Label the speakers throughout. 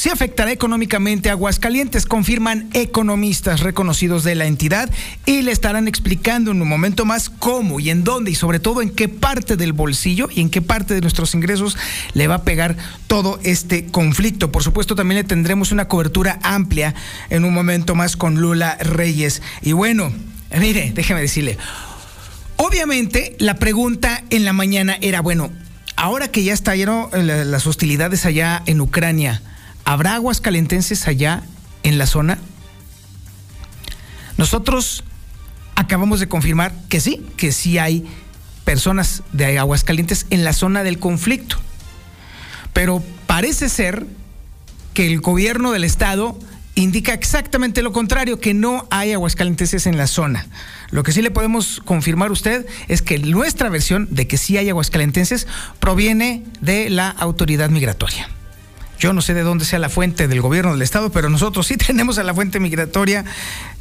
Speaker 1: sí afectará económicamente a Aguascalientes, confirman economistas reconocidos de la entidad y le estarán explicando en un momento más cómo y en dónde y sobre todo en qué parte del bolsillo y en qué parte de nuestros ingresos le va a pegar todo este conflicto. Por supuesto, también le tendremos una cobertura amplia en un momento más con Lula Reyes. Y bueno, mire, déjeme decirle, obviamente la pregunta en la mañana era, bueno, ahora que ya estallaron eh, las hostilidades allá en Ucrania, ¿Habrá aguas calentenses allá en la zona? Nosotros acabamos de confirmar que sí, que sí hay personas de aguas calientes en la zona del conflicto. Pero parece ser que el gobierno del estado indica exactamente lo contrario, que no hay aguascalentenses en la zona. Lo que sí le podemos confirmar a usted es que nuestra versión de que sí hay aguascalentenses proviene de la autoridad migratoria. Yo no sé de dónde sea la fuente del gobierno del Estado, pero nosotros sí tenemos a la fuente migratoria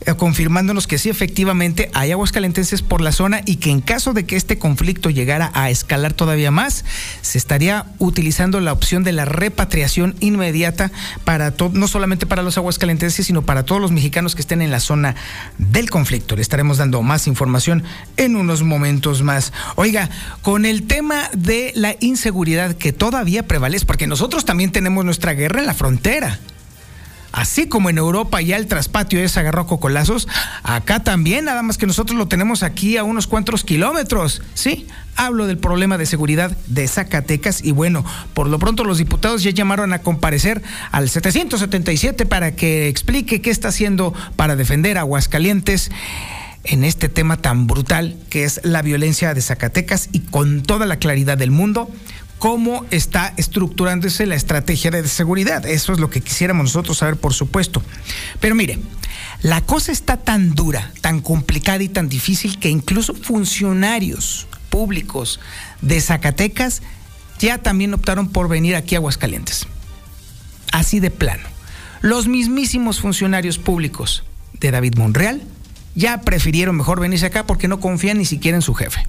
Speaker 1: eh, confirmándonos que sí efectivamente hay aguas calentenses por la zona y que en caso de que este conflicto llegara a escalar todavía más, se estaría utilizando la opción de la repatriación inmediata para no solamente para los aguas calentenses, sino para todos los mexicanos que estén en la zona del conflicto. Le estaremos dando más información en unos momentos más. Oiga, con el tema de la inseguridad que todavía prevalece, porque nosotros también tenemos nuestra guerra en la frontera. Así como en Europa ya el traspatio es agarró cocolazos, acá también, nada más que nosotros lo tenemos aquí a unos cuantos kilómetros. Sí, hablo del problema de seguridad de Zacatecas y bueno, por lo pronto los diputados ya llamaron a comparecer al 777 para que explique qué está haciendo para defender Aguascalientes en este tema tan brutal que es la violencia de Zacatecas y con toda la claridad del mundo cómo está estructurándose la estrategia de seguridad. Eso es lo que quisiéramos nosotros saber, por supuesto. Pero mire, la cosa está tan dura, tan complicada y tan difícil que incluso funcionarios públicos de Zacatecas ya también optaron por venir aquí a Aguascalientes. Así de plano. Los mismísimos funcionarios públicos de David Monreal ya prefirieron mejor venirse acá porque no confían ni siquiera en su jefe.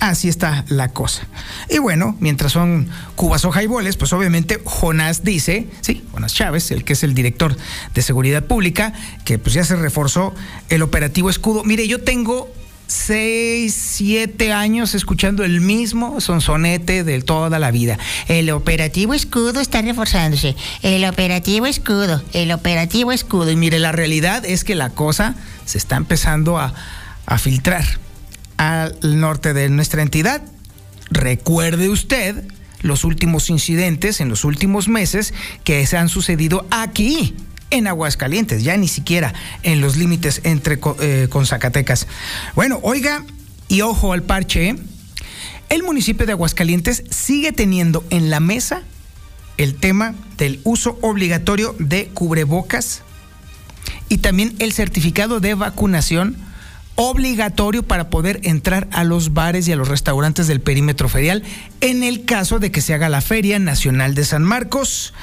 Speaker 1: Así está la cosa. Y bueno, mientras son cubas o jaiboles, pues obviamente Jonás dice, sí, Jonás Chávez, el que es el director de seguridad pública, que pues ya se reforzó el operativo escudo. Mire, yo tengo seis, siete años escuchando el mismo sonsonete de toda la vida. El operativo escudo está reforzándose. El operativo escudo, el operativo escudo. Y mire, la realidad es que la cosa se está empezando a, a filtrar al norte de nuestra entidad. Recuerde usted los últimos incidentes en los últimos meses que se han sucedido aquí en Aguascalientes, ya ni siquiera en los límites entre eh, con Zacatecas. Bueno, oiga, y ojo al parche, ¿eh? el municipio de Aguascalientes sigue teniendo en la mesa el tema del uso obligatorio de cubrebocas y también el certificado de vacunación obligatorio para poder entrar a los bares y a los restaurantes del perímetro ferial en el caso de que se haga la Feria Nacional de San Marcos.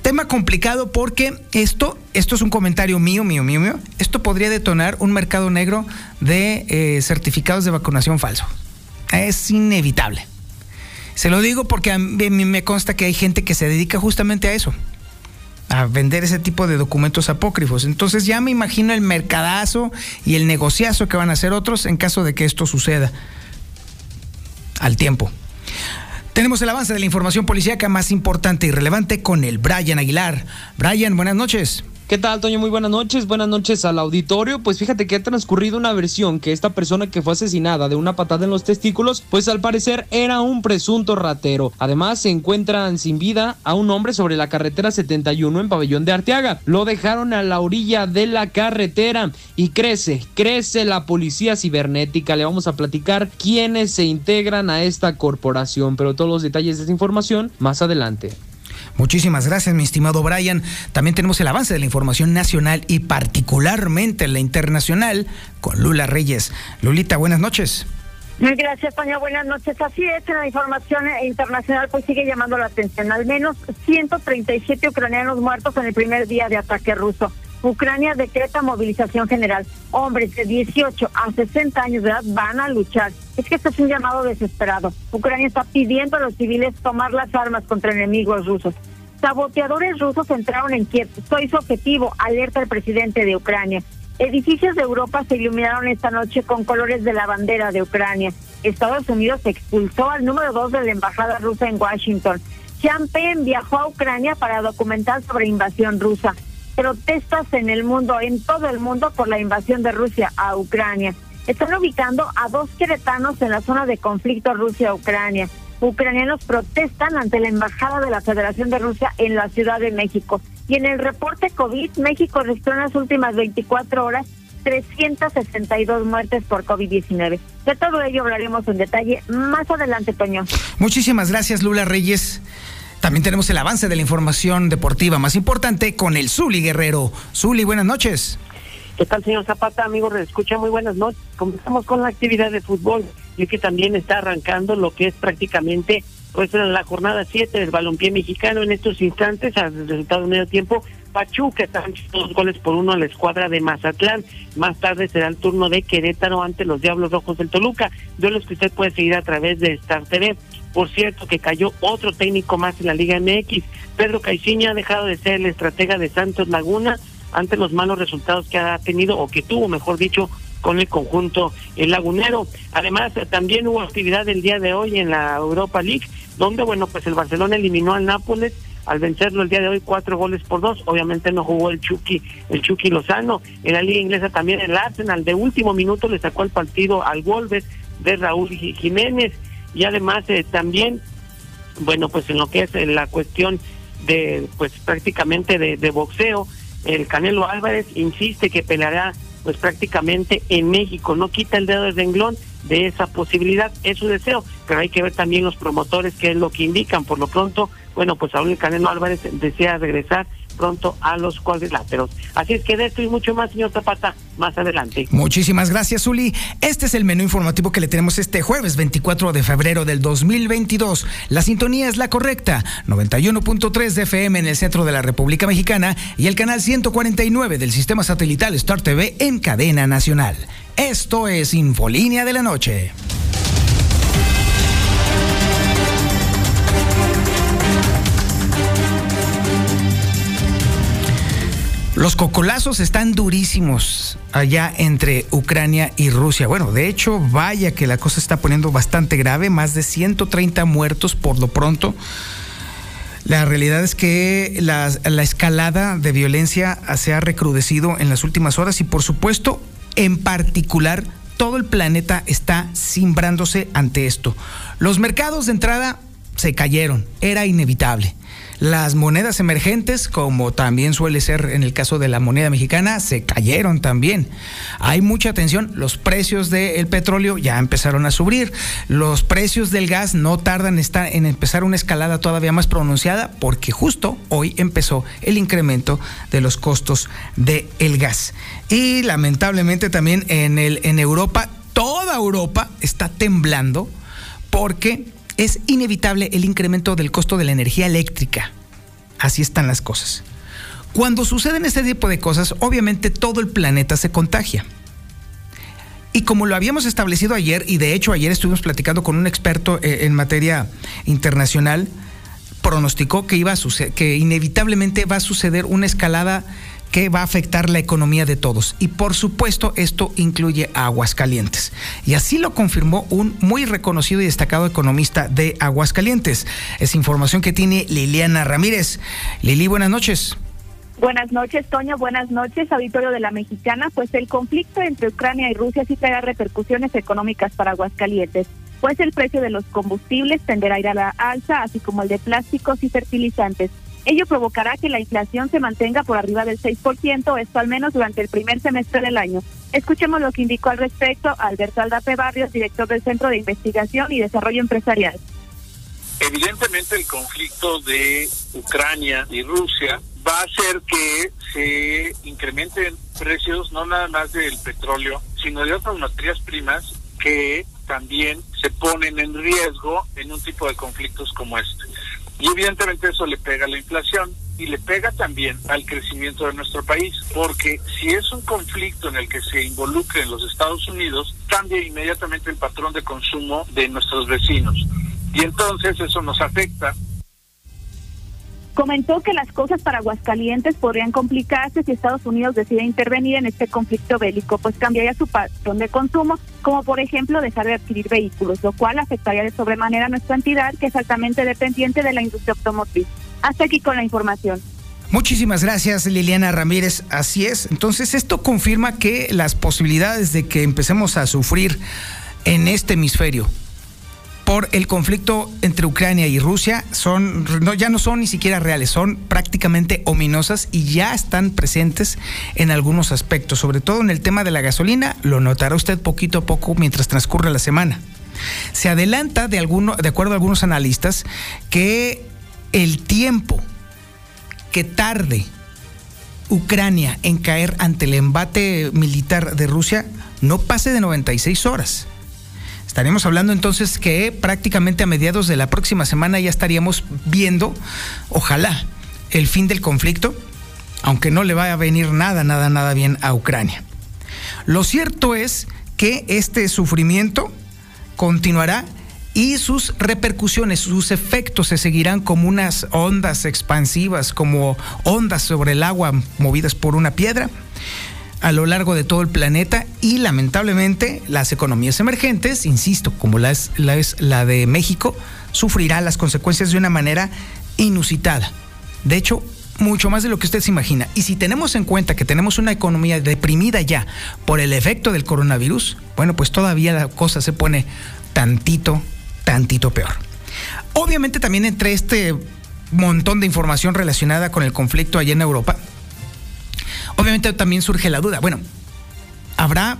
Speaker 1: Tema complicado porque esto, esto es un comentario mío, mío, mío, mío. Esto podría detonar un mercado negro de eh, certificados de vacunación falso. Es inevitable. Se lo digo porque a mí me consta que hay gente que se dedica justamente a eso a vender ese tipo de documentos apócrifos. Entonces ya me imagino el mercadazo y el negociazo que van a hacer otros en caso de que esto suceda al tiempo. Tenemos el avance de la información policíaca más importante y relevante con el Brian Aguilar. Brian, buenas noches.
Speaker 2: ¿Qué tal, Toño? Muy buenas noches. Buenas noches al auditorio. Pues fíjate que ha transcurrido una versión que esta persona que fue asesinada de una patada en los testículos, pues al parecer era un presunto ratero. Además, se encuentran sin vida a un hombre sobre la carretera 71 en Pabellón de Arteaga. Lo dejaron a la orilla de la carretera y crece, crece la policía cibernética. Le vamos a platicar quiénes se integran a esta corporación, pero todos los detalles de esta información más adelante.
Speaker 1: Muchísimas gracias, mi estimado Brian. También tenemos el avance de la información nacional y particularmente la internacional con Lula Reyes. Lulita, buenas noches.
Speaker 3: Gracias, Toña. Buenas noches. Así es, la información internacional pues sigue llamando la atención. Al menos 137 ucranianos muertos en el primer día de ataque ruso. Ucrania decreta movilización general. Hombres de 18 a 60 años de edad van a luchar. Es que esto es un llamado desesperado. Ucrania está pidiendo a los civiles tomar las armas contra enemigos rusos. Saboteadores rusos entraron en Kiev. Soy su objetivo, alerta el presidente de Ucrania. Edificios de Europa se iluminaron esta noche con colores de la bandera de Ucrania. Estados Unidos expulsó al número dos de la embajada rusa en Washington. Champagne viajó a Ucrania para documentar sobre invasión rusa protestas en el mundo, en todo el mundo, por la invasión de Rusia a Ucrania. Están ubicando a dos queretanos en la zona de conflicto Rusia-Ucrania. Ucranianos protestan ante la Embajada de la Federación de Rusia en la Ciudad de México. Y en el reporte COVID, México registró en las últimas 24 horas 362 muertes por COVID-19. De todo ello hablaremos en detalle más adelante, Toño.
Speaker 1: Muchísimas gracias, Lula Reyes. También tenemos el avance de la información deportiva más importante con el Zuli Guerrero. Zuli, buenas noches.
Speaker 4: ¿Qué tal, señor Zapata? Amigos, escucha muy buenas noches. Comenzamos con la actividad de fútbol y que también está arrancando lo que es prácticamente pues la jornada 7 del balompié mexicano en estos instantes, al resultado de medio tiempo, Pachuca está dos goles por uno a la escuadra de Mazatlán. Más tarde será el turno de Querétaro ante los Diablos Rojos del Toluca. los que usted puede seguir a través de Star TV. Por cierto, que cayó otro técnico más en la Liga MX. Pedro Caixinha ha dejado de ser el estratega de Santos Laguna ante los malos resultados que ha tenido, o que tuvo, mejor dicho, con el conjunto el lagunero. Además, también hubo actividad el día de hoy en la Europa League, donde, bueno, pues el Barcelona eliminó al Nápoles al vencerlo el día de hoy cuatro goles por dos. Obviamente no jugó el Chucky, el Chucky Lozano. En la liga inglesa también el Arsenal de último minuto le sacó el partido al Wolves de Raúl Jiménez y además eh, también, bueno, pues en lo que es eh, la cuestión de, pues prácticamente de, boxeo, el Canelo Álvarez insiste que peleará pues prácticamente en México, no quita el dedo del renglón de esa posibilidad, es su deseo, pero hay que ver también los promotores qué es lo que indican, por lo pronto, bueno, pues aún el Canelo Álvarez desea regresar pronto a los cuadriláteros. Así es que de esto y mucho más, señor Zapata, más adelante.
Speaker 1: Muchísimas gracias, Uli. Este es el menú informativo que le tenemos este jueves 24 de febrero del 2022. La sintonía es la correcta, 91.3 de FM en el centro de la República Mexicana y el canal 149 del sistema satelital Star TV en cadena nacional. Esto es Infolínea de la Noche. Los cocolazos están durísimos allá entre Ucrania y Rusia. Bueno, de hecho, vaya que la cosa está poniendo bastante grave, más de 130 muertos por lo pronto. La realidad es que la, escalada de violencia se ha recrudecido en las últimas horas y por supuesto, en particular, todo el planeta está cimbrándose ante esto. Los mercados de entrada se cayeron, era inevitable. Las monedas emergentes, como también suele ser en el caso de la moneda mexicana, se cayeron también. Hay mucha atención, los precios del petróleo ya empezaron a subir, los precios del gas no tardan en empezar una escalada todavía más pronunciada porque justo hoy empezó el incremento de los costos del el gas. Y lamentablemente también en, el, en Europa, toda Europa está temblando porque es inevitable el incremento del costo de la energía eléctrica. Así están las cosas. Cuando suceden este tipo de cosas, obviamente todo el planeta se contagia. Y como lo habíamos establecido ayer, y de hecho ayer estuvimos platicando con un experto eh, en materia internacional, pronosticó que iba a que inevitablemente va a suceder una escalada que va a afectar la economía de todos. Y por supuesto, esto incluye Aguascalientes. Y así lo confirmó un muy reconocido y destacado economista de Aguascalientes. Es información que tiene Liliana Ramírez. Lili, buenas noches.
Speaker 5: Buenas noches, Toño. Buenas noches, auditorio de la Mexicana. Pues el conflicto entre Ucrania y Rusia sí traerá repercusiones económicas para Aguascalientes, pues el precio de los combustibles tenderá a ir a la alza, así como el de plásticos y fertilizantes. Ello provocará que la inflación se mantenga por arriba del 6%, esto al menos durante el primer semestre del año. Escuchemos lo que indicó al respecto Alberto Aldape Barrios, director del Centro de Investigación y Desarrollo Empresarial.
Speaker 6: Evidentemente el conflicto de Ucrania y Rusia va a hacer que se incrementen precios no nada más del petróleo, sino de otras materias primas que también se ponen en riesgo en un tipo de conflictos como este. Y evidentemente eso le pega a la inflación y le pega también al crecimiento de nuestro país, porque si es un conflicto en el que se involucren los Estados Unidos, cambia inmediatamente el patrón de consumo de nuestros vecinos. Y entonces eso nos afecta
Speaker 5: Comentó que las cosas para Aguascalientes podrían complicarse si Estados Unidos decide intervenir en este conflicto bélico, pues cambiaría su patrón de consumo, como por ejemplo dejar de adquirir vehículos, lo cual afectaría de sobremanera a nuestra entidad, que es altamente dependiente de la industria automotriz. Hasta aquí con la información.
Speaker 1: Muchísimas gracias Liliana Ramírez. Así es. Entonces esto confirma que las posibilidades de que empecemos a sufrir en este hemisferio por el conflicto entre Ucrania y Rusia son no, ya no son ni siquiera reales, son prácticamente ominosas y ya están presentes en algunos aspectos, sobre todo en el tema de la gasolina, lo notará usted poquito a poco mientras transcurre la semana. Se adelanta de alguno, de acuerdo a algunos analistas que el tiempo que tarde Ucrania en caer ante el embate militar de Rusia no pase de 96 horas. Estaremos hablando entonces que prácticamente a mediados de la próxima semana ya estaríamos viendo, ojalá, el fin del conflicto, aunque no le vaya a venir nada, nada, nada bien a Ucrania. Lo cierto es que este sufrimiento continuará y sus repercusiones, sus efectos se seguirán como unas ondas expansivas, como ondas sobre el agua movidas por una piedra a lo largo de todo el planeta y lamentablemente las economías emergentes, insisto, como la es, la de México, sufrirá las consecuencias de una manera inusitada. De hecho, mucho más de lo que usted se imagina. Y si tenemos en cuenta que tenemos una economía deprimida ya por el efecto del coronavirus, bueno, pues todavía la cosa se pone tantito, tantito peor. Obviamente también entre este montón de información relacionada con el conflicto allá en Europa, Obviamente también surge la duda, bueno, ¿habrá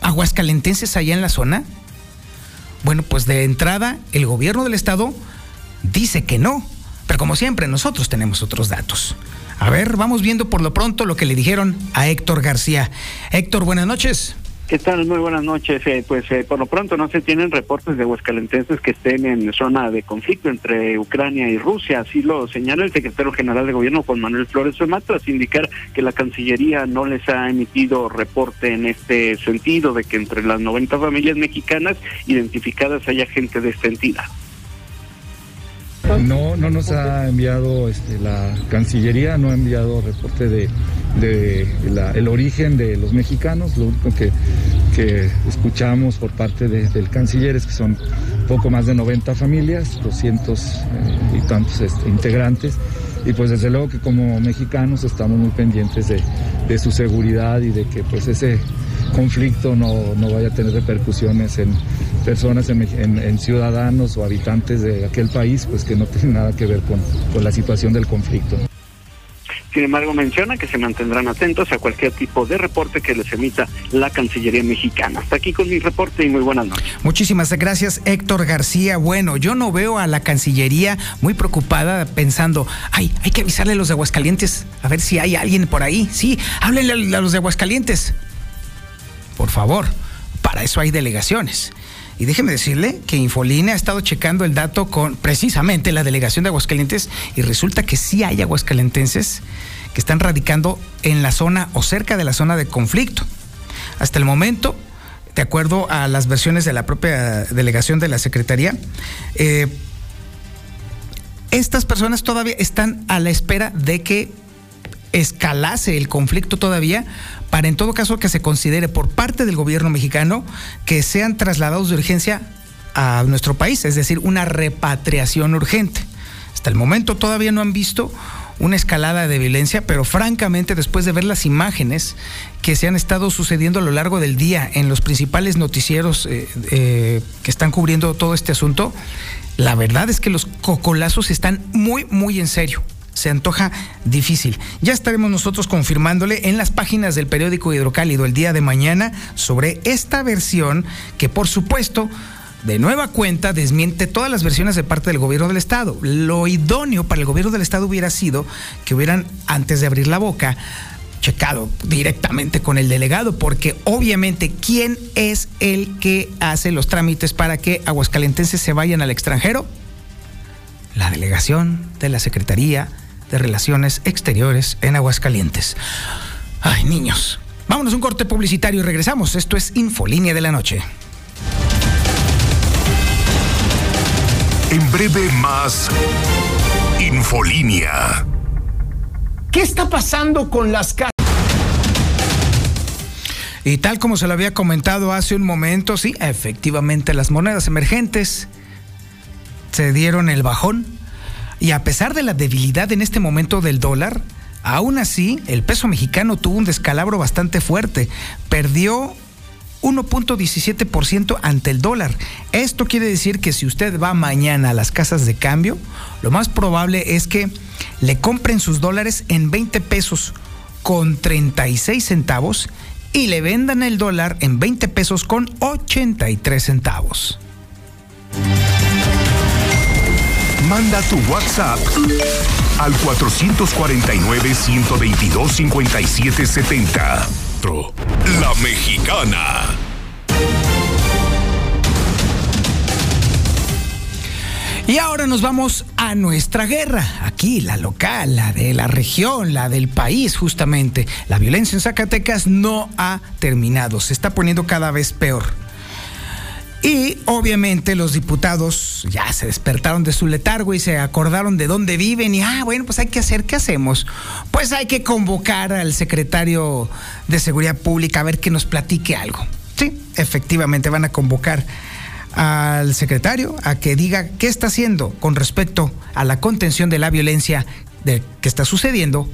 Speaker 1: aguascalentenses allá en la zona? Bueno, pues de entrada el gobierno del estado dice que no, pero como siempre nosotros tenemos otros datos. A ver, vamos viendo por lo pronto lo que le dijeron a Héctor García. Héctor, buenas noches.
Speaker 7: ¿Qué tal? Muy buenas noches. Eh, pues eh, por lo pronto no se tienen reportes de huescalentenses que estén en zona de conflicto entre Ucrania y Rusia. Así lo señala el secretario general de gobierno Juan Manuel Flores Femar tras indicar que la Cancillería no les ha emitido reporte en este sentido de que entre las 90 familias mexicanas identificadas haya gente de esta entidad.
Speaker 8: No, no nos ha enviado este, la Cancillería, no ha enviado reporte de, el origen de los mexicanos. Lo único que, escuchamos por parte del canciller es que son poco más de 90 familias, 200 eh, y tantos este, integrantes. Y pues desde luego que como mexicanos estamos muy pendientes de, de su seguridad y de que pues ese conflicto no, vaya a tener repercusiones en personas, en, ciudadanos o habitantes de aquel país, pues que no tienen nada que ver con, con la situación del conflicto.
Speaker 7: Sin embargo, menciona que se mantendrán atentos a cualquier tipo de reporte que les emita la Cancillería mexicana. Hasta aquí con mi reporte y muy buenas noches.
Speaker 1: Muchísimas gracias, Héctor García. Bueno, yo no veo a la Cancillería muy preocupada pensando, ay, hay que avisarle a los de Aguascalientes, a ver si hay alguien por ahí. Sí, háblenle a los de Aguascalientes por favor, para eso hay delegaciones. Y déjeme decirle que Infoline ha estado checando el dato con precisamente la delegación de Aguascalientes y resulta que sí hay aguascalentenses que están radicando en la zona o cerca de la zona de conflicto. Hasta el momento, de acuerdo a las versiones de la propia delegación de la Secretaría, eh, estas personas todavía están a la espera de que escalase el conflicto todavía para en todo caso que se considere por parte del gobierno mexicano que sean trasladados de urgencia a nuestro país, es decir, una repatriación urgente. Hasta el momento todavía no han visto una escalada de violencia, pero francamente después de ver las imágenes que se han estado sucediendo a lo largo del día en los principales noticieros eh, eh, que están cubriendo todo este asunto, la verdad es que los cocolazos están muy, muy en serio. Se antoja difícil. Ya estaremos nosotros confirmándole en las páginas del periódico Hidrocálido el día de mañana sobre esta versión que por supuesto de nueva cuenta desmiente todas las versiones de parte del gobierno del Estado. Lo idóneo para el gobierno del Estado hubiera sido que hubieran, antes de abrir la boca, checado directamente con el delegado, porque obviamente, ¿quién es el que hace los trámites para que aguascalentenses se vayan al extranjero? La delegación de la Secretaría de Relaciones Exteriores en Aguascalientes. Ay, niños. Vámonos a un corte publicitario y regresamos. Esto es Infolínea de la Noche.
Speaker 6: En breve más Infolínea.
Speaker 1: ¿Qué está pasando con las casas? Y tal como se lo había comentado hace un momento, sí, efectivamente las monedas emergentes se dieron el bajón. Y a pesar de la debilidad en este momento del dólar, aún así el peso mexicano tuvo un descalabro bastante fuerte. Perdió 1.17% ante el dólar. Esto quiere decir que si usted va mañana a las casas de cambio, lo más probable es que le compren sus dólares en 20 pesos con 36 centavos y le vendan el dólar en 20 pesos con 83 centavos.
Speaker 6: Manda tu WhatsApp al 449-122-5770. La Mexicana.
Speaker 1: Y ahora nos vamos a nuestra guerra, aquí la local, la de la región, la del país justamente. La violencia en Zacatecas no ha terminado, se está poniendo cada vez peor. Y obviamente los diputados ya se despertaron de su letargo y se acordaron de dónde viven y, ah, bueno, pues hay que hacer, ¿qué hacemos? Pues hay que convocar al secretario de Seguridad Pública a ver que nos platique algo. Sí, efectivamente van a convocar al secretario a que diga qué está haciendo con respecto a la contención de la violencia de, que está sucediendo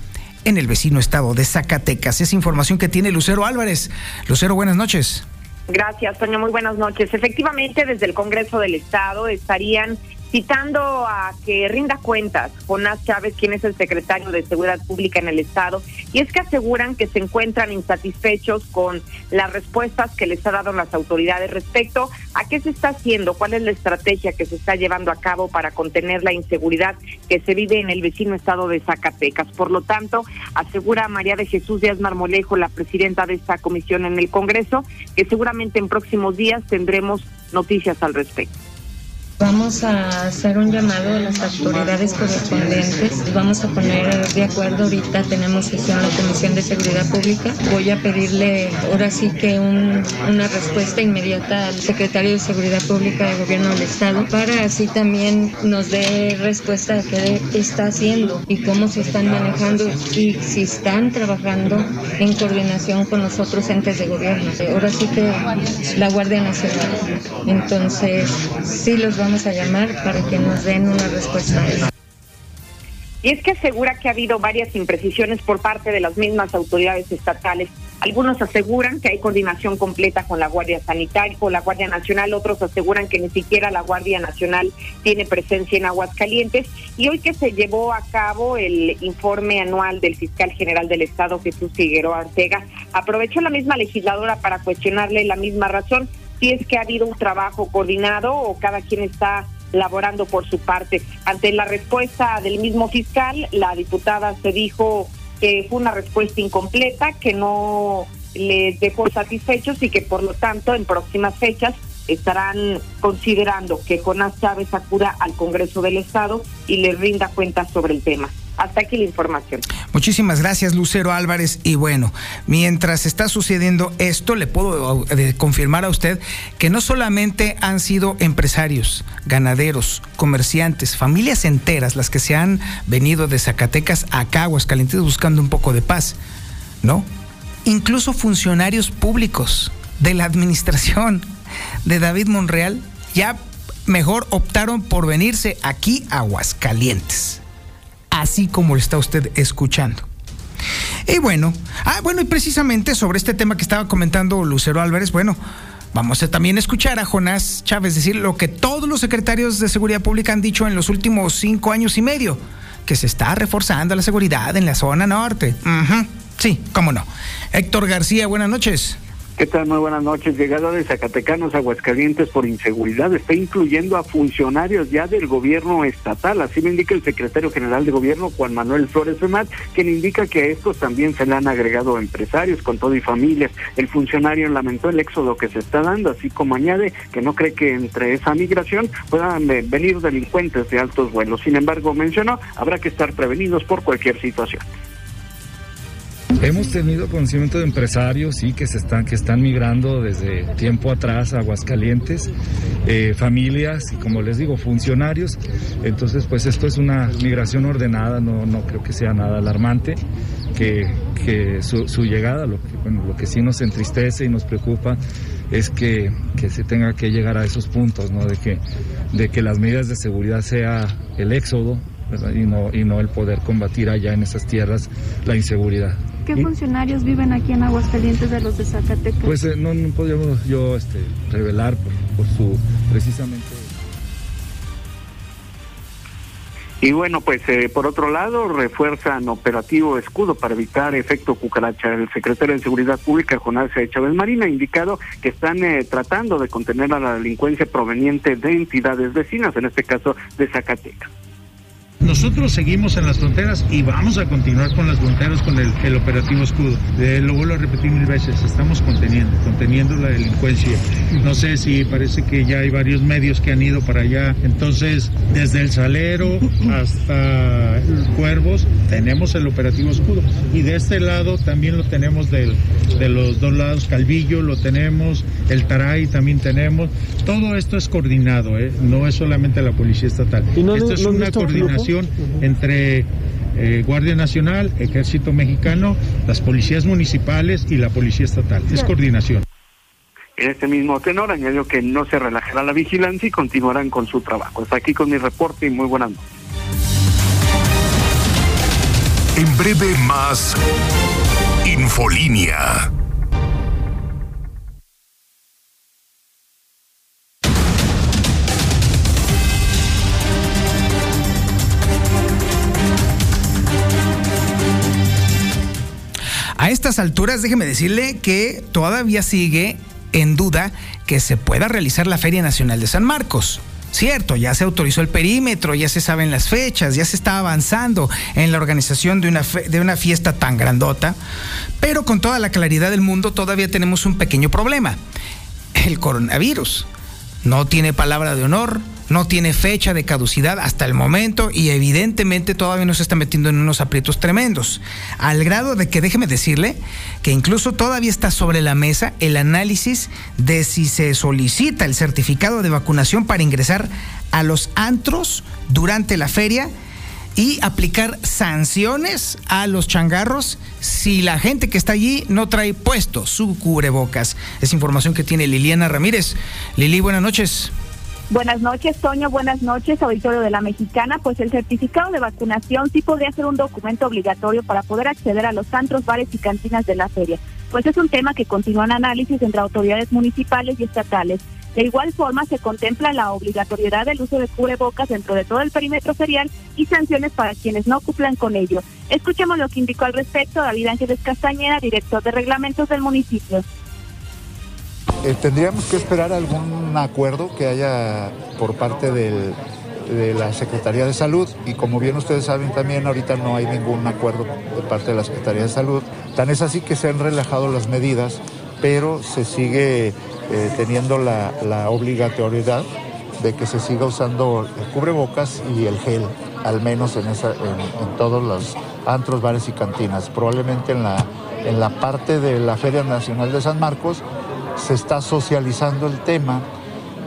Speaker 1: en el vecino estado de Zacatecas. Es información que tiene Lucero Álvarez. Lucero, buenas noches.
Speaker 9: Gracias, Toño. Muy buenas noches. Efectivamente, desde el Congreso del Estado estarían citando a que rinda cuentas Jonás Chávez, quien es el secretario de Seguridad Pública en el Estado, y es que aseguran que se encuentran insatisfechos con las respuestas que les ha dado las autoridades respecto a qué se está haciendo, cuál es la estrategia que se está llevando a cabo para contener la inseguridad que se vive en el vecino estado de Zacatecas. Por lo tanto, asegura María de Jesús Díaz Marmolejo, la presidenta de esta comisión en el Congreso, que seguramente en próximos días tendremos noticias al respecto.
Speaker 10: Vamos a hacer un llamado a las autoridades correspondientes. Vamos a poner de acuerdo. Ahorita tenemos sesión la Comisión de Seguridad Pública. Voy a pedirle ahora sí que una respuesta inmediata al secretario de Seguridad Pública del Gobierno del Estado para así también nos dé respuesta de qué está haciendo y cómo se están manejando y si están trabajando en coordinación con los otros entes de gobierno. Ahora sí que la Guardia Nacional. Entonces, sí los vamos a llamar para que nos den una respuesta.
Speaker 9: Y es que asegura que ha habido varias imprecisiones por parte de las mismas autoridades estatales. Algunos aseguran que hay coordinación completa con la Guardia Sanitaria, con la Guardia Nacional, otros aseguran que ni siquiera la Guardia Nacional tiene presencia en Aguascalientes. Y hoy que se llevó a cabo el informe anual del fiscal general del Estado, Jesús Figueroa Ortega, aprovechó la misma legisladora para cuestionarle la misma razón si es que ha habido un trabajo coordinado o cada quien está laborando por su parte. Ante la respuesta del mismo fiscal, la diputada se dijo que fue una respuesta incompleta, que no les dejó satisfechos y que por lo tanto en próximas fechas estarán considerando que Jonás Chávez acuda al Congreso del Estado y le rinda cuentas sobre el tema.
Speaker 3: Hasta aquí la información.
Speaker 1: Muchísimas gracias, Lucero Álvarez. Y bueno, mientras está sucediendo esto, le puedo eh, confirmar a usted que no solamente han sido empresarios, ganaderos, comerciantes, familias enteras las que se han venido de Zacatecas a Caguas Calientes buscando un poco de paz, ¿no? Incluso funcionarios públicos de la administración de David Monreal ya mejor optaron por venirse aquí a Aguascalientes así como lo está usted escuchando. Y bueno, ah, bueno, y precisamente sobre este tema que estaba comentando Lucero Álvarez, bueno, vamos a también escuchar a Jonás Chávez decir lo que todos los secretarios de seguridad pública han dicho en los últimos cinco años y medio, que se está reforzando la seguridad en la zona norte. Sí, cómo no. Héctor García, buenas noches.
Speaker 7: ¿Qué tal? Muy buenas noches. Llegada de Zacatecanos a Aguascalientes por inseguridad está incluyendo a funcionarios ya del gobierno estatal. Así me indica el secretario general de gobierno, Juan Manuel Flores Femat, quien indica que a estos también se le han agregado empresarios con todo y familias. El funcionario lamentó el éxodo que se está dando, así como añade que no cree que entre esa migración puedan eh, venir delincuentes de altos vuelos. Sin embargo, mencionó, habrá que estar prevenidos por cualquier situación.
Speaker 8: Hemos tenido conocimiento de empresarios, sí, que se están, que están migrando desde tiempo atrás a Aguascalientes, eh, familias y como les digo, funcionarios. Entonces, pues esto es una migración ordenada, no, no creo que sea nada alarmante. Que, que su, llegada, lo que, bueno, lo que sí nos entristece y nos preocupa es que, que, se tenga que llegar a esos puntos, ¿no? De que, de que las medidas de seguridad sea el éxodo, Y, no, y no el poder combatir allá en esas tierras la inseguridad.
Speaker 5: ¿Qué funcionarios viven aquí en Aguascalientes de los de Zacatecas?
Speaker 8: Pues eh, no, no podríamos yo este, revelar por, su precisamente.
Speaker 7: Y bueno, pues eh, por otro lado, refuerzan operativo escudo para evitar efecto cucaracha. El secretario de Seguridad Pública, Jonás Chávez Marina, ha indicado que están eh, tratando de contener a la delincuencia proveniente de entidades vecinas, en este caso de Zacatecas.
Speaker 11: Nosotros seguimos en las fronteras y vamos a continuar con las fronteras con el, operativo escudo. lo vuelvo a repetir mil veces, estamos conteniendo, conteniendo la delincuencia. No sé si parece que ya hay varios medios que han ido para allá. Entonces, desde el Salero hasta Cuervos, tenemos el operativo escudo. Y de este lado también lo tenemos de los dos lados, Calvillo lo tenemos, el Taray también tenemos. Todo esto es coordinado, ¿eh? no es solamente la Policía Estatal. esto es una coordinación entre eh, Guardia Nacional, Ejército Mexicano, las policías municipales y la Policía Estatal. Es coordinación.
Speaker 7: En este mismo tenor añadió que no se relajará la vigilancia y continuarán con su trabajo. Está aquí con mi reporte y muy buenas noches.
Speaker 12: En breve más Infolínea.
Speaker 1: A estas alturas, déjeme decirle que todavía sigue en duda que se pueda realizar la Feria Nacional de San Marcos. Cierto, ya se autorizó el perímetro, ya se saben las fechas, ya se está avanzando en la organización de una, de una fiesta tan grandota, pero con toda la claridad del mundo todavía tenemos un pequeño problema. El coronavirus no tiene palabra de honor, no tiene fecha de caducidad hasta el momento y evidentemente todavía nos está metiendo en unos aprietos tremendos, al grado de que déjeme decirle que incluso todavía está sobre la mesa el análisis de si se solicita el certificado de vacunación para ingresar a los antros durante la feria y aplicar sanciones a los changarros si la gente que está allí no trae puesto su cubrebocas. Es información que tiene Liliana Ramírez. Lili, buenas noches.
Speaker 5: Buenas noches, Toño. Buenas noches, auditorio de la Mexicana. Pues el certificado de vacunación sí podría ser un documento obligatorio para poder acceder a los antros, bares y cantinas de la feria. Pues es un tema que continúa en análisis entre autoridades municipales y estatales. De igual forma, se contempla la obligatoriedad del uso de cubrebocas dentro de todo el perímetro ferial y sanciones para quienes no cumplan con ello. Escuchemos lo que indicó al respecto David Ángeles Castañeda, director de reglamentos del municipio.
Speaker 13: Eh, tendríamos que esperar algún acuerdo que haya por parte de la Secretaría de Salud y como bien ustedes saben también ahorita no hay ningún acuerdo de parte de la Secretaría de Salud. Tan es así que se han relajado las medidas, pero se sigue eh, teniendo la, la obligatoriedad de que se siga usando el cubrebocas y el gel al menos en, esa, en, todos los antros, bares y cantinas. Probablemente en la, en la parte de la Feria Nacional de San Marcos se está socializando el tema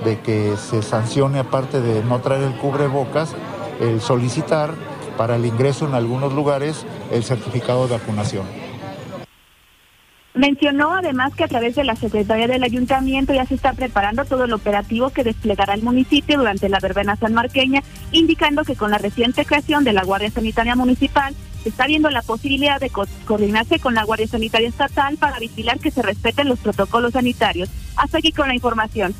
Speaker 13: de que se sancione, aparte de no traer el cubrebocas, el solicitar para el ingreso en algunos lugares el certificado de vacunación.
Speaker 5: Mencionó además que a través de la Secretaría del Ayuntamiento ya se está preparando todo el operativo que desplegará el municipio durante la verbena sanmarqueña, indicando que con la reciente creación de la Guardia Sanitaria Municipal se está viendo la posibilidad de coordinarse con la Guardia Sanitaria Estatal para vigilar que se respeten los protocolos sanitarios. Hasta aquí con la información.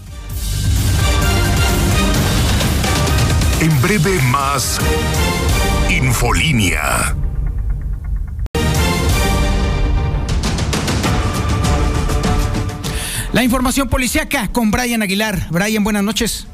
Speaker 12: En breve más Infolínea.
Speaker 1: La información policíaca con Brian Aguilar. Brian, buenas noches.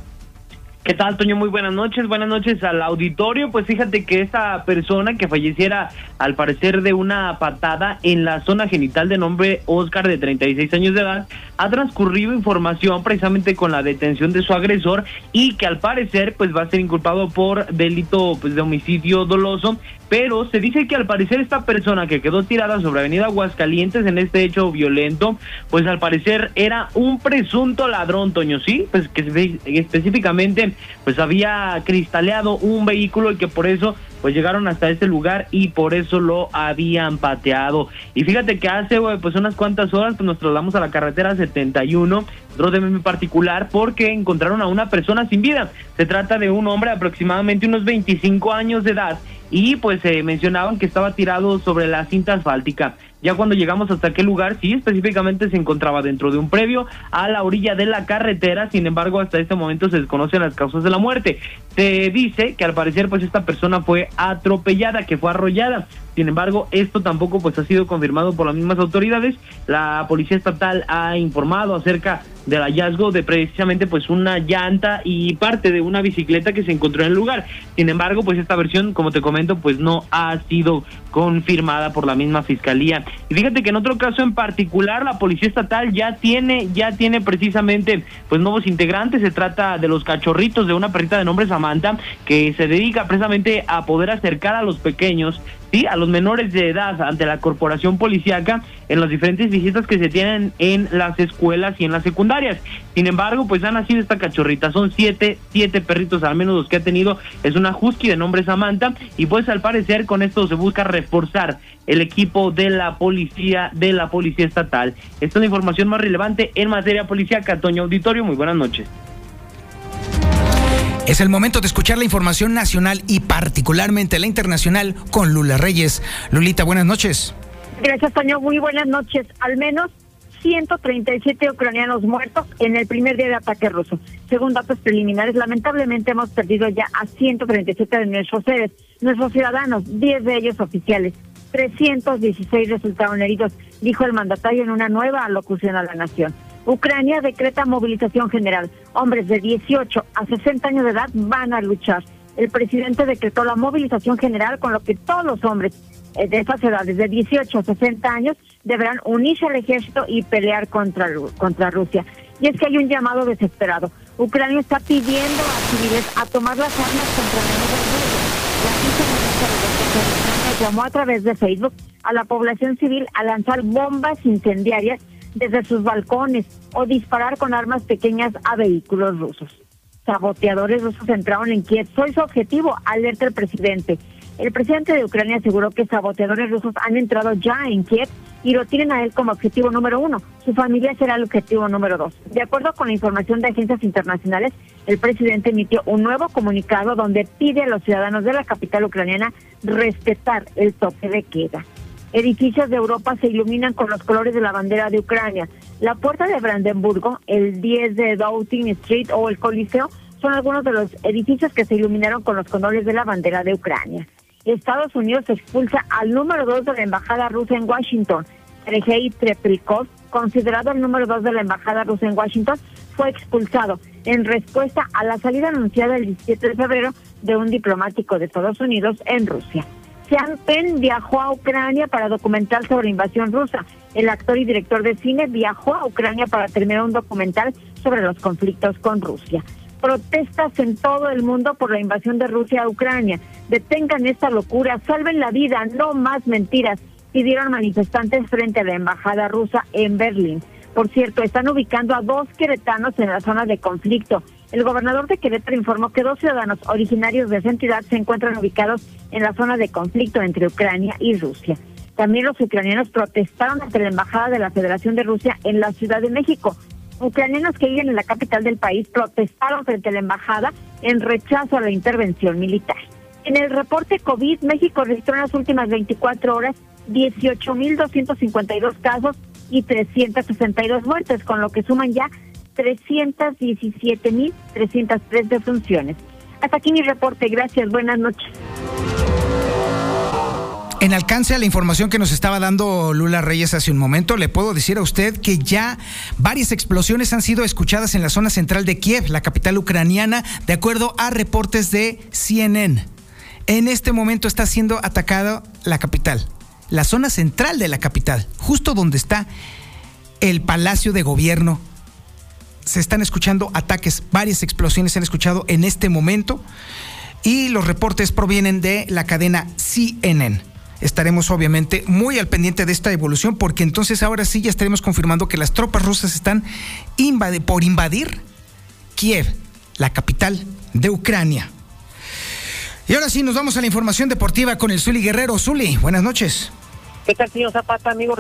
Speaker 2: ¿Qué tal, Toño? Muy buenas noches. Buenas noches al auditorio. Pues fíjate que esta persona que falleciera al parecer de una patada en la zona genital de nombre Oscar de 36 años de edad ha transcurrido información precisamente con la detención de su agresor y que al parecer pues va a ser inculpado por delito pues de homicidio doloso pero se dice que al parecer esta persona que quedó tirada sobre Avenida Aguascalientes en este hecho violento, pues al parecer era un presunto ladrón, Toño, sí, pues que específicamente pues había cristaleado un vehículo y que por eso pues llegaron hasta este lugar y por eso lo habían pateado. Y fíjate que hace pues unas cuantas horas pues nos trasladamos a la carretera 71, en particular, porque encontraron a una persona sin vida. Se trata de un hombre de aproximadamente unos 25 años de edad y pues se mencionaban que estaba tirado sobre la cinta asfáltica. Ya cuando llegamos hasta aquel lugar, sí, específicamente se encontraba dentro de un previo a la orilla de la carretera, sin embargo, hasta este momento se desconocen las causas de la muerte. Se dice que al parecer, pues esta persona fue atropellada, que fue arrollada. Sin embargo, esto tampoco pues ha sido confirmado por las mismas autoridades. La policía estatal ha informado acerca del hallazgo de precisamente pues una llanta y parte de una bicicleta que se encontró en el lugar. Sin embargo, pues esta versión, como te comento, pues no ha sido confirmada por la misma fiscalía. Y fíjate que en otro caso en particular, la policía estatal ya tiene, ya tiene precisamente pues nuevos integrantes. Se trata de los cachorritos de una perrita de nombre Samantha, que se dedica precisamente a poder acercar a los pequeños sí, a los menores de edad ante la corporación policíaca en las diferentes visitas que se tienen en las escuelas y en las secundarias. Sin embargo, pues ha nacido esta cachorrita, son siete, siete perritos al menos los que ha tenido, es una husky de nombre Samantha y pues al parecer con esto se busca reforzar el equipo de la policía, de la policía estatal. Esta es la información más relevante en materia policíaca. Toño Auditorio, muy buenas noches.
Speaker 1: Es el momento de escuchar la información nacional y particularmente la internacional con Lula Reyes. Lulita, buenas noches.
Speaker 3: Gracias, Toño. Muy buenas noches. Al menos 137 ucranianos muertos en el primer día de ataque ruso. Según datos preliminares, lamentablemente hemos perdido ya a 137 de nuestros seres, nuestros ciudadanos, 10 de ellos oficiales. 316 resultaron heridos, dijo el mandatario en una nueva alocución a la nación. Ucrania decreta movilización general. Hombres de 18 a 60 años de edad van a luchar. El presidente decretó la movilización general con lo que todos los hombres eh, de esas edades, de 18 a 60 años, deberán unirse al ejército y pelear contra, contra Rusia. Y es que hay un llamado desesperado. Ucrania está pidiendo a civiles a tomar las armas contra el La llamó a través de Facebook a la población civil a lanzar bombas incendiarias desde sus balcones o disparar con armas pequeñas a vehículos rusos. Saboteadores rusos entraron en Kiev. Soy su objetivo, alerta el presidente. El presidente de Ucrania aseguró que saboteadores rusos han entrado ya en Kiev y lo tienen a él como objetivo número uno. Su familia será el objetivo número dos. De acuerdo con la información de agencias internacionales, el presidente emitió un nuevo comunicado donde pide a los ciudadanos de la capital ucraniana respetar el toque de queda. Edificios de Europa se iluminan con los colores de la bandera de Ucrania. La puerta de Brandenburgo, el 10 de Downing Street o el Coliseo son algunos de los edificios que se iluminaron con los colores de la bandera de Ucrania. Estados Unidos expulsa al número dos de la embajada rusa en Washington. Sergei Treplikov, considerado el número dos de la embajada rusa en Washington, fue expulsado en respuesta a la salida anunciada el 17 de febrero de un diplomático de Estados Unidos en Rusia. Sean Penn viajó a Ucrania para documentar sobre la invasión rusa. El actor y director de cine viajó a Ucrania para terminar un documental sobre los conflictos con Rusia. protestas en todo el mundo por la invasión de Rusia a Ucrania. Detengan esta locura, salven la vida, no más mentiras, pidieron manifestantes frente a la embajada rusa en Berlín. Por cierto, están ubicando a dos queretanos en la zona de conflicto. El gobernador de Querétaro informó que dos ciudadanos originarios de esa entidad se encuentran ubicados en la zona de conflicto entre Ucrania y Rusia. También los ucranianos protestaron ante la embajada de la Federación de Rusia en la Ciudad de México. Ucranianos que viven en la capital del país protestaron frente a la embajada en rechazo a la intervención militar. En el reporte COVID, México registró en las últimas 24 horas 18.252 casos y 362 muertes, con lo que suman ya 317.303 defunciones. Hasta aquí mi reporte. Gracias. Buenas noches.
Speaker 1: En alcance a la información que nos estaba dando Lula Reyes hace un momento, le puedo decir a usted que ya varias explosiones han sido escuchadas en la zona central de Kiev, la capital ucraniana, de acuerdo a reportes de CNN. En este momento está siendo atacada la capital, la zona central de la capital, justo donde está el palacio de gobierno. Se están escuchando ataques, varias explosiones se han escuchado en este momento y los reportes provienen de la cadena CNN estaremos obviamente muy al pendiente de esta evolución porque entonces ahora sí ya estaremos confirmando que las tropas rusas están por invadir Kiev, la capital de Ucrania. Y ahora sí, nos vamos a la información deportiva con el Zuli Guerrero. Zuli, buenas noches.
Speaker 4: ¿Qué tal, señor Zapata, amigo?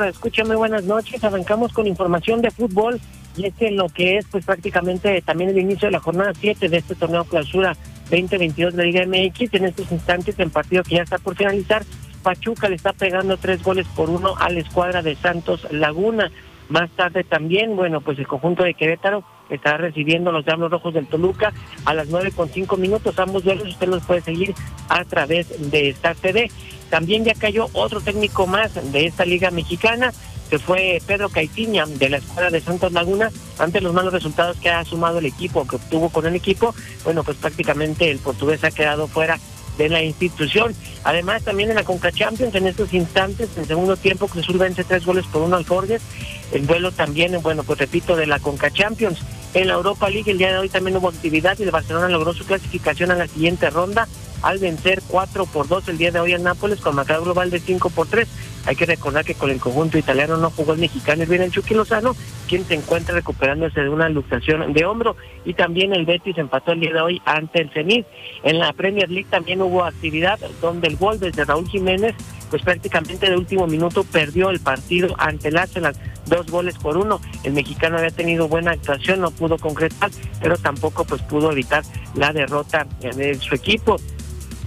Speaker 4: Buenas noches. Arrancamos con información de fútbol y es que lo que es pues prácticamente también el inicio de la jornada 7 de este torneo clausura 2022 de la Liga MX en estos instantes el partido que ya está por finalizar Pachuca le está pegando tres goles por uno a la escuadra de Santos Laguna. Más tarde también, bueno, pues el conjunto de Querétaro estará recibiendo los Diablos Rojos del Toluca a las nueve con cinco minutos. Ambos duelos usted los puede seguir a través de Star TV. También ya cayó otro técnico más de esta liga mexicana, que fue Pedro Caitiña de la escuadra de Santos Laguna. Ante los malos resultados que ha sumado el equipo, que obtuvo con el equipo, bueno, pues prácticamente el portugués ha quedado fuera de la institución. Además, también en la Conca Champions, en estos instantes, en segundo tiempo, Cruzul vence tres goles por uno al Forges. El vuelo también, bueno, pues repito, de la Conca Champions. En la Europa League el día de hoy también hubo actividad y el Barcelona logró su clasificación a la siguiente ronda al vencer 4 por 2 el día de hoy en Nápoles con marcador global de 5 por 3. Hay que recordar que con el conjunto italiano no jugó el mexicano el el Chucky Lozano, quien se encuentra recuperándose de una luxación de hombro. Y también el Betis empató el día de hoy ante el Zenit. En la Premier League también hubo actividad donde el gol desde Raúl Jiménez, pues prácticamente de último minuto perdió el partido ante el Arsenal, dos goles por uno. El mexicano había tenido buena actuación, no pudo concretar, pero tampoco pues pudo evitar la derrota de su equipo.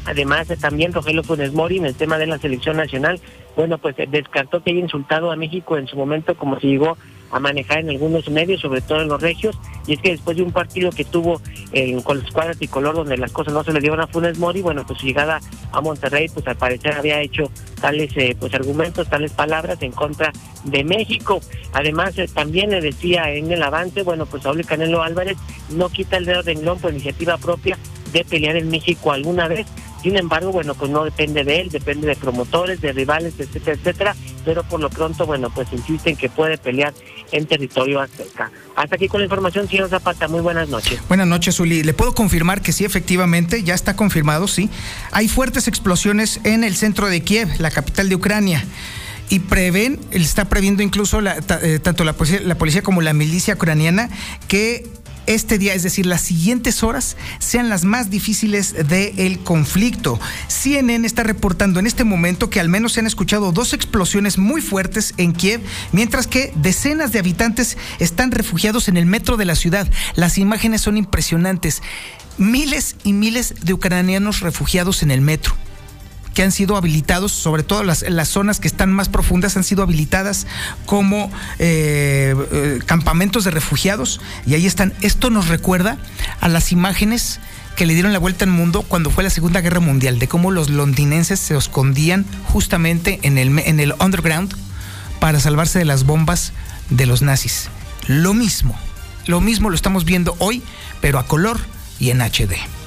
Speaker 4: Además, también Rogelio Funes Mori en el tema de la selección nacional, bueno, pues descartó que haya insultado a México en su momento como se llegó a manejar en algunos medios, sobre todo en los regios, y es que después de un partido que tuvo eh, con la escuadra tricolor donde las cosas no se le dieron a Funes Mori, bueno, pues su llegada a Monterrey, pues al parecer había hecho tales eh, pues argumentos, tales palabras en contra de México. Además, eh, también le decía en el avance, bueno, pues Saúl Canelo Álvarez no quita el dedo de englón por iniciativa propia de pelear en México alguna vez, sin embargo, bueno, pues no depende de él, depende de promotores, de rivales, etcétera, etcétera, pero por lo pronto, bueno, pues insisten que puede pelear en territorio azteca. Hasta aquí con la información, señor Zapata, muy buenas noches.
Speaker 1: Buenas noches, Uli. Le puedo confirmar que sí, efectivamente, ya está confirmado, sí. Hay fuertes explosiones en el centro de Kiev, la capital de Ucrania y prevén, está previendo incluso eh, tanto la policía, la policía como la milicia ucraniana que este día, es decir, las siguientes horas, sean las más difíciles del conflicto. CNN está reportando en este momento que al menos se han escuchado dos explosiones muy fuertes en Kiev, mientras que decenas de habitantes están refugiados en el metro de la ciudad. Las imágenes son impresionantes. Miles y miles de ucranianos refugiados en el metro que han sido habilitados, sobre todo las, las zonas que están más profundas, han sido habilitadas como eh, eh, campamentos de refugiados y ahí están. Esto nos recuerda a las imágenes que le dieron la vuelta al mundo cuando fue la Segunda Guerra Mundial, de cómo los londinenses se escondían justamente en el, en el underground para salvarse de las bombas de los nazis. Lo mismo, lo mismo lo estamos viendo hoy, pero a color y en HD.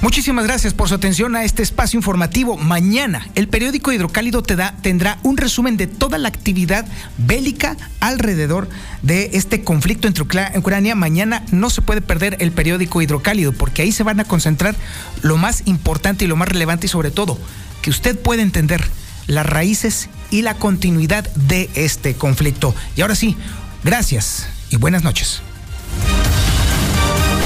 Speaker 1: Muchísimas gracias por su atención a este espacio informativo. Mañana el periódico Hidrocálido te da, tendrá un resumen de toda la actividad bélica alrededor de este conflicto entre Ucrania. Mañana no se puede perder el periódico Hidrocálido porque ahí se van a concentrar lo más importante y lo más relevante y sobre todo que usted pueda entender las raíces y la continuidad de este conflicto. Y ahora sí, gracias y buenas noches.